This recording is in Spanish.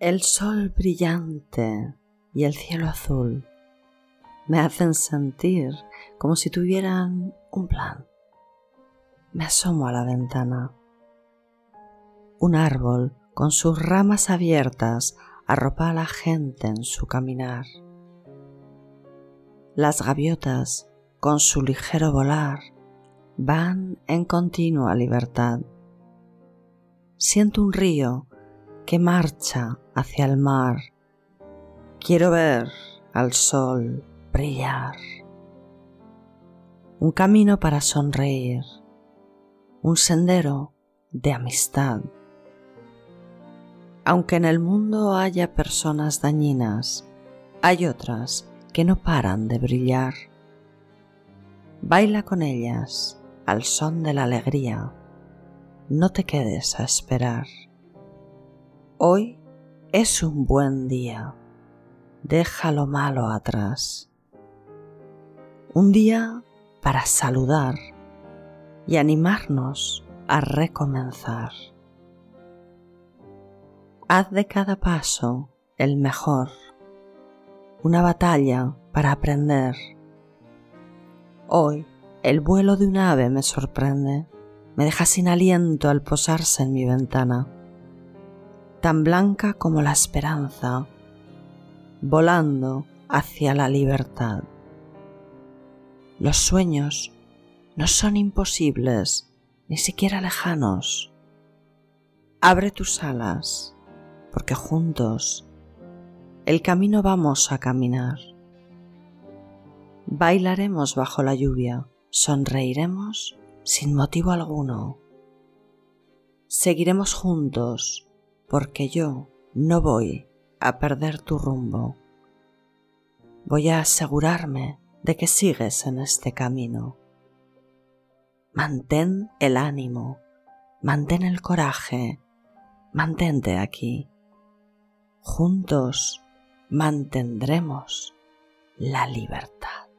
El sol brillante y el cielo azul me hacen sentir como si tuvieran un plan. Me asomo a la ventana. Un árbol con sus ramas abiertas arropa a la gente en su caminar. Las gaviotas, con su ligero volar, van en continua libertad. Siento un río que marcha hacia el mar. Quiero ver al sol brillar. Un camino para sonreír. Un sendero de amistad. Aunque en el mundo haya personas dañinas, hay otras que no paran de brillar. Baila con ellas al son de la alegría. No te quedes a esperar. Hoy es un buen día. Deja lo malo atrás. Un día para saludar y animarnos a recomenzar. Haz de cada paso el mejor, una batalla para aprender. Hoy el vuelo de un ave me sorprende, me deja sin aliento al posarse en mi ventana tan blanca como la esperanza, volando hacia la libertad. Los sueños no son imposibles, ni siquiera lejanos. Abre tus alas, porque juntos el camino vamos a caminar. Bailaremos bajo la lluvia, sonreiremos sin motivo alguno. Seguiremos juntos porque yo no voy a perder tu rumbo. Voy a asegurarme de que sigues en este camino. Mantén el ánimo, mantén el coraje, mantente aquí. Juntos mantendremos la libertad.